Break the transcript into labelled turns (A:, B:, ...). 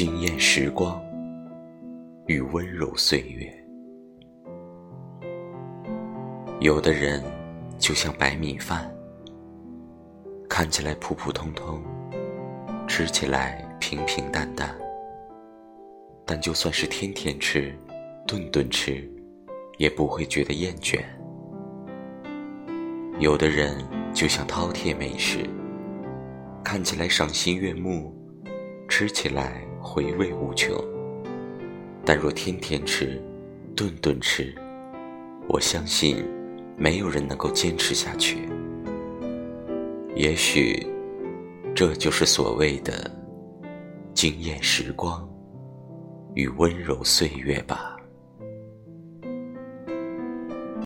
A: 惊艳时光与温柔岁月。有的人就像白米饭，看起来普普通通，吃起来平平淡淡，但就算是天天吃，顿顿吃，也不会觉得厌倦。有的人就像饕餮美食，看起来赏心悦目，吃起来回味无穷。但若天天吃，顿顿吃，我相信没有人能够坚持下去。也许，这就是所谓的惊艳时光与温柔岁月吧。